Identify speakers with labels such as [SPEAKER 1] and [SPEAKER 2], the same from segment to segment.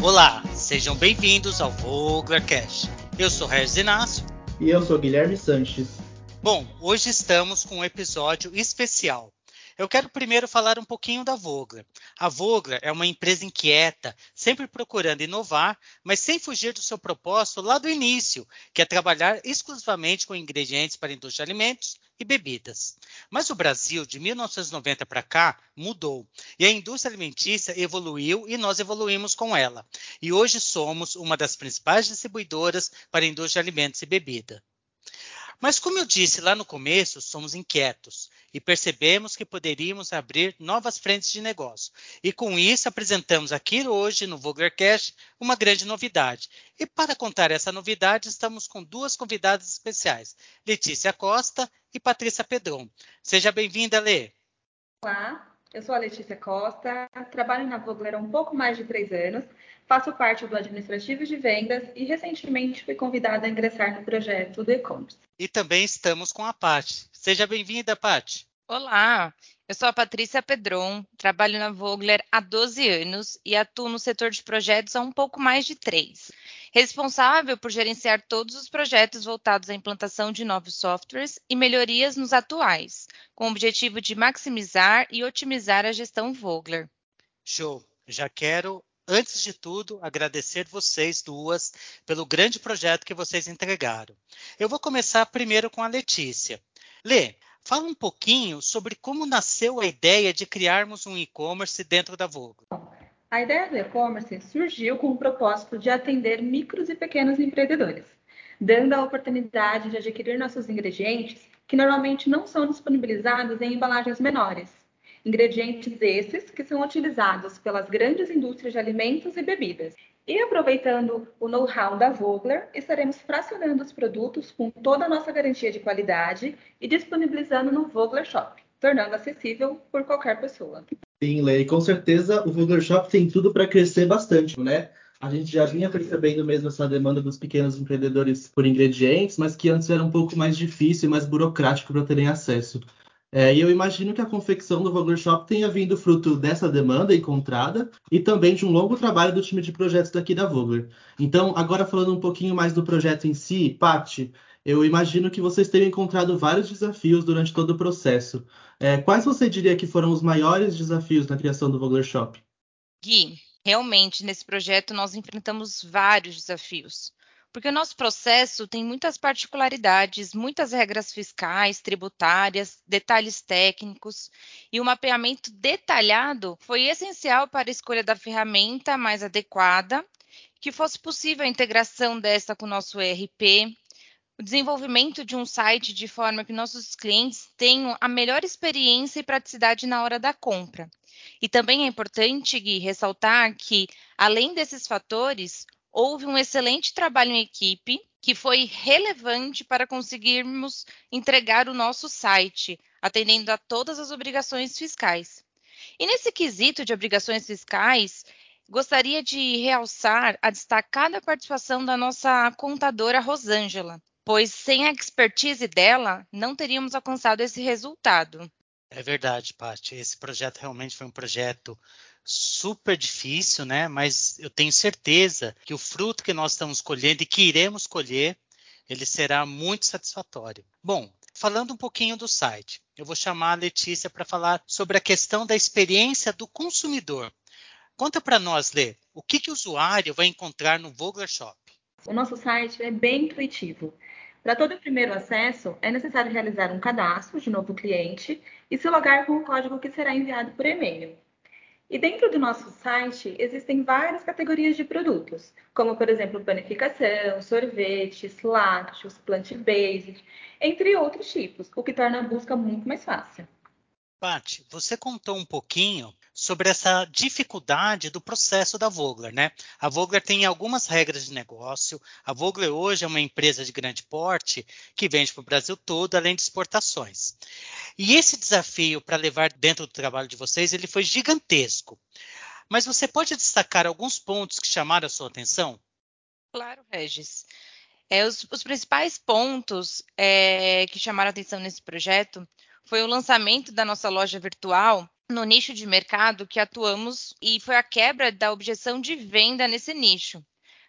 [SPEAKER 1] Olá, sejam bem-vindos ao Vogler Cash. Eu sou Regis Inácio.
[SPEAKER 2] E eu sou Guilherme Sanches.
[SPEAKER 1] Bom, hoje estamos com um episódio especial. Eu quero primeiro falar um pouquinho da Vogler. A Vogler é uma empresa inquieta, sempre procurando inovar, mas sem fugir do seu propósito lá do início, que é trabalhar exclusivamente com ingredientes para a indústria de alimentos e bebidas. Mas o Brasil, de 1990 para cá, mudou. E a indústria alimentícia evoluiu e nós evoluímos com ela. E hoje somos uma das principais distribuidoras para a indústria de alimentos e bebida. Mas, como eu disse lá no começo, somos inquietos e percebemos que poderíamos abrir novas frentes de negócio. E com isso, apresentamos aqui hoje no Voglercast uma grande novidade. E para contar essa novidade, estamos com duas convidadas especiais, Letícia Costa e Patrícia Pedron. Seja bem-vinda, Lê.
[SPEAKER 3] Olá, eu sou a Letícia Costa, trabalho na Vogler há um pouco mais de três anos Faço parte do administrativo de vendas e recentemente fui convidada a ingressar no projeto do e-commerce.
[SPEAKER 1] E também estamos com a Paty. Seja bem-vinda, Paty.
[SPEAKER 4] Olá, eu sou a Patrícia Pedron, trabalho na Vogler há 12 anos e atuo no setor de projetos há um pouco mais de três. Responsável por gerenciar todos os projetos voltados à implantação de novos softwares e melhorias nos atuais, com o objetivo de maximizar e otimizar a gestão Vogler.
[SPEAKER 1] Show! Já quero antes de tudo, agradecer vocês duas pelo grande projeto que vocês entregaram. Eu vou começar primeiro com a Letícia. Lê, fala um pouquinho sobre como nasceu a ideia de criarmos um e-commerce dentro da Vogue.
[SPEAKER 3] A ideia do e-commerce surgiu com o propósito de atender micros e pequenos empreendedores, dando a oportunidade de adquirir nossos ingredientes que normalmente não são disponibilizados em embalagens menores Ingredientes esses que são utilizados pelas grandes indústrias de alimentos e bebidas. E aproveitando o know-how da Vogler, estaremos fracionando os produtos com toda a nossa garantia de qualidade e disponibilizando no Vogler Shop, tornando acessível por qualquer pessoa.
[SPEAKER 2] Sim, Lei, com certeza o Vogler Shop tem tudo para crescer bastante, né? A gente já vinha percebendo mesmo essa demanda dos pequenos empreendedores por ingredientes, mas que antes era um pouco mais difícil e mais burocrático para terem acesso. É, e eu imagino que a confecção do Vogler Shop tenha vindo fruto dessa demanda encontrada e também de um longo trabalho do time de projetos daqui da Vogler. Então, agora falando um pouquinho mais do projeto em si, Paty, eu imagino que vocês tenham encontrado vários desafios durante todo o processo. É, quais você diria que foram os maiores desafios na criação do Vogler Shop?
[SPEAKER 4] Gui, realmente nesse projeto nós enfrentamos vários desafios porque o nosso processo tem muitas particularidades, muitas regras fiscais, tributárias, detalhes técnicos, e o mapeamento detalhado foi essencial para a escolha da ferramenta mais adequada, que fosse possível a integração desta com o nosso ERP, o desenvolvimento de um site de forma que nossos clientes tenham a melhor experiência e praticidade na hora da compra. E também é importante, Gui, ressaltar que, além desses fatores, houve um excelente trabalho em equipe que foi relevante para conseguirmos entregar o nosso site, atendendo a todas as obrigações fiscais. E nesse quesito de obrigações fiscais, gostaria de realçar a destacada participação da nossa contadora Rosângela, pois sem a expertise dela, não teríamos alcançado esse resultado.
[SPEAKER 1] É verdade, Paty. Esse projeto realmente foi um projeto super difícil, né? Mas eu tenho certeza que o fruto que nós estamos colhendo e que iremos colher, ele será muito satisfatório. Bom, falando um pouquinho do site, eu vou chamar a Letícia para falar sobre a questão da experiência do consumidor. Conta para nós, Lê, o que, que o usuário vai encontrar no Vogler Shop?
[SPEAKER 3] O nosso site é bem intuitivo. Para todo o primeiro acesso, é necessário realizar um cadastro de novo cliente e se logar com o código que será enviado por e-mail. E dentro do nosso site existem várias categorias de produtos, como por exemplo panificação, sorvetes, lácteos, plant-based, entre outros tipos, o que torna a busca muito mais fácil.
[SPEAKER 1] Paty, você contou um pouquinho sobre essa dificuldade do processo da Vogler, né? A Vogler tem algumas regras de negócio. A Vogler hoje é uma empresa de grande porte que vende para o Brasil todo, além de exportações. E esse desafio para levar dentro do trabalho de vocês, ele foi gigantesco. Mas você pode destacar alguns pontos que chamaram a sua atenção?
[SPEAKER 4] Claro, Regis. É, os, os, principais pontos é, que chamaram a atenção nesse projeto foi o lançamento da nossa loja virtual no nicho de mercado que atuamos e foi a quebra da objeção de venda nesse nicho,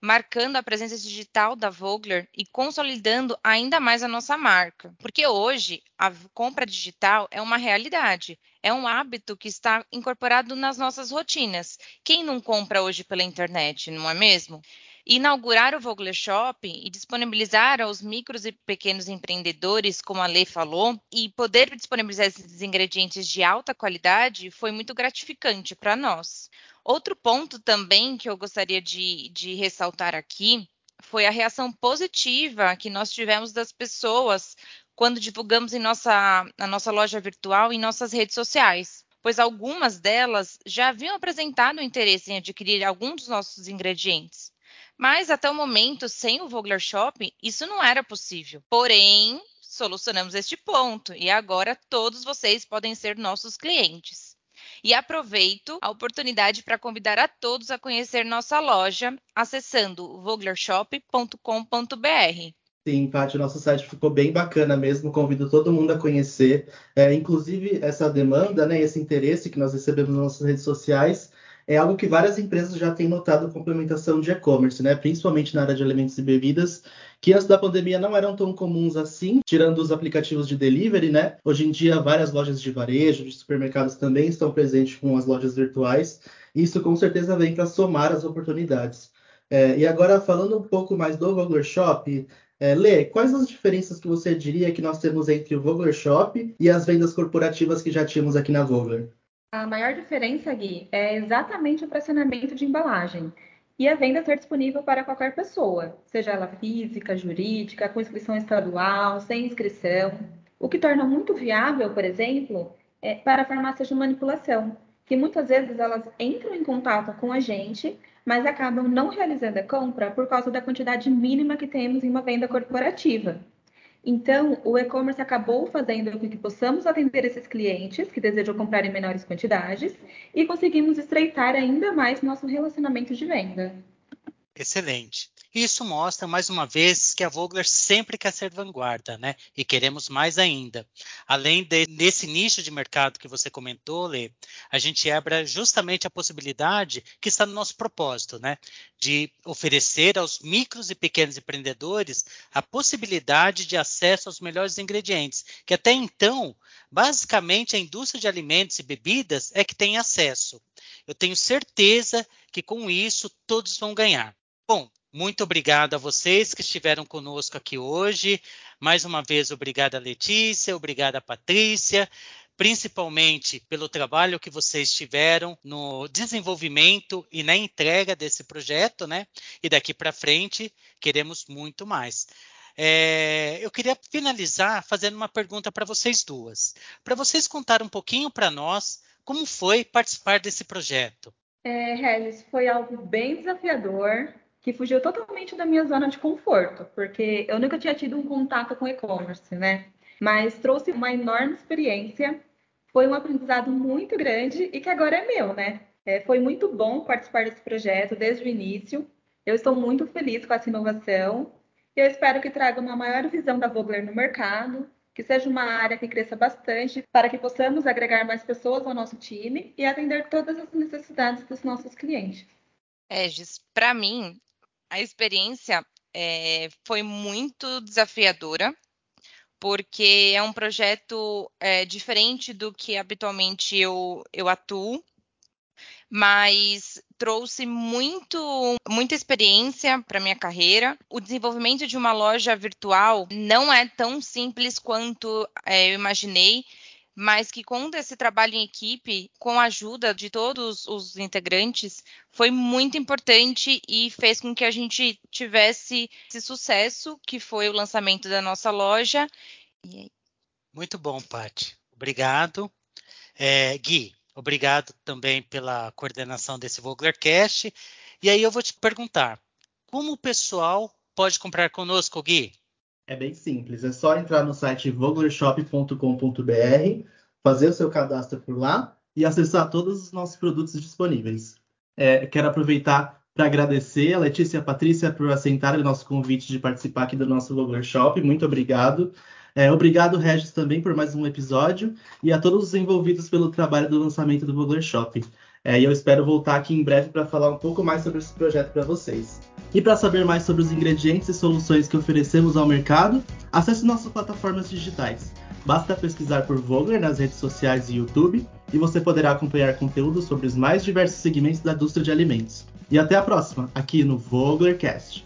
[SPEAKER 4] marcando a presença digital da Vogler e consolidando ainda mais a nossa marca. Porque hoje a compra digital é uma realidade, é um hábito que está incorporado nas nossas rotinas. Quem não compra hoje pela internet, não é mesmo? Inaugurar o Vogler Shopping e disponibilizar aos micros e pequenos empreendedores, como a Lê falou, e poder disponibilizar esses ingredientes de alta qualidade foi muito gratificante para nós. Outro ponto também que eu gostaria de, de ressaltar aqui foi a reação positiva que nós tivemos das pessoas quando divulgamos em nossa, na nossa loja virtual e em nossas redes sociais pois algumas delas já haviam apresentado interesse em adquirir algum dos nossos ingredientes. Mas até o momento, sem o Vogler Shopping, isso não era possível. Porém, solucionamos este ponto e agora todos vocês podem ser nossos clientes. E aproveito a oportunidade para convidar a todos a conhecer nossa loja acessando voglershop.com.br.
[SPEAKER 2] Sim, Paty, o nosso site ficou bem bacana mesmo, convido todo mundo a conhecer. É, inclusive, essa demanda, né, esse interesse que nós recebemos nas nossas redes sociais, é algo que várias empresas já têm notado complementação de e-commerce, né? principalmente na área de alimentos e bebidas, que antes da pandemia não eram tão comuns assim, tirando os aplicativos de delivery, né? Hoje em dia, várias lojas de varejo, de supermercados também estão presentes com as lojas virtuais. Isso com certeza vem para somar as oportunidades. É, e agora, falando um pouco mais do Vogler Shop, é, Lê, quais as diferenças que você diria que nós temos entre o Vogler Shop e as vendas corporativas que já tínhamos aqui na Vogler?
[SPEAKER 3] A maior diferença, Gui, é exatamente o pressionamento de embalagem e a venda ser disponível para qualquer pessoa, seja ela física, jurídica, com inscrição estadual, sem inscrição, o que torna muito viável, por exemplo, é para farmácias de manipulação, que muitas vezes elas entram em contato com a gente, mas acabam não realizando a compra por causa da quantidade mínima que temos em uma venda corporativa. Então, o e-commerce acabou fazendo com que possamos atender esses clientes que desejam comprar em menores quantidades e conseguimos estreitar ainda mais nosso relacionamento de venda.
[SPEAKER 1] Excelente. Isso mostra mais uma vez que a Vogler sempre quer ser vanguarda, né? E queremos mais ainda. Além de, desse nicho de mercado que você comentou, Lê, a gente abre justamente a possibilidade que está no nosso propósito, né? De oferecer aos micros e pequenos empreendedores a possibilidade de acesso aos melhores ingredientes, que até então, basicamente, a indústria de alimentos e bebidas é que tem acesso. Eu tenho certeza que com isso todos vão ganhar. Bom, muito obrigado a vocês que estiveram conosco aqui hoje. Mais uma vez, obrigada, Letícia, obrigada, Patrícia, principalmente pelo trabalho que vocês tiveram no desenvolvimento e na entrega desse projeto, né? E daqui para frente queremos muito mais. É, eu queria finalizar fazendo uma pergunta para vocês duas, para vocês contar um pouquinho para nós como foi participar desse projeto.
[SPEAKER 3] É, Regis, foi algo bem desafiador, que fugiu totalmente da minha zona de conforto, porque eu nunca tinha tido um contato com e-commerce, né? Mas trouxe uma enorme experiência, foi um aprendizado muito grande e que agora é meu, né? É, foi muito bom participar desse projeto desde o início. Eu estou muito feliz com essa inovação e eu espero que traga uma maior visão da Vogler no mercado, que seja uma área que cresça bastante para que possamos agregar mais pessoas ao nosso time e atender todas as necessidades dos nossos clientes.
[SPEAKER 4] Egis, para mim, a experiência é, foi muito desafiadora, porque é um projeto é, diferente do que habitualmente eu, eu atuo, mas trouxe muito, muita experiência para minha carreira. O desenvolvimento de uma loja virtual não é tão simples quanto é, eu imaginei mas que com esse trabalho em equipe, com a ajuda de todos os integrantes, foi muito importante e fez com que a gente tivesse esse sucesso, que foi o lançamento da nossa loja.
[SPEAKER 1] Muito bom, Paty. Obrigado. É, Gui, obrigado também pela coordenação desse Voglercast. E aí eu vou te perguntar, como o pessoal pode comprar conosco, Gui?
[SPEAKER 2] É bem simples, é só entrar no site voglershop.com.br, fazer o seu cadastro por lá e acessar todos os nossos produtos disponíveis. É, quero aproveitar para agradecer a Letícia e a Patrícia por aceitarem o nosso convite de participar aqui do nosso Vogler Shop. Muito obrigado. É, obrigado, Regis, também por mais um episódio e a todos os envolvidos pelo trabalho do lançamento do Vogler Shopping. É, e eu espero voltar aqui em breve para falar um pouco mais sobre esse projeto para vocês. E para saber mais sobre os ingredientes e soluções que oferecemos ao mercado, acesse nossas plataformas digitais. Basta pesquisar por Vogler nas redes sociais e YouTube e você poderá acompanhar conteúdo sobre os mais diversos segmentos da indústria de alimentos. E até a próxima, aqui no VoglerCast.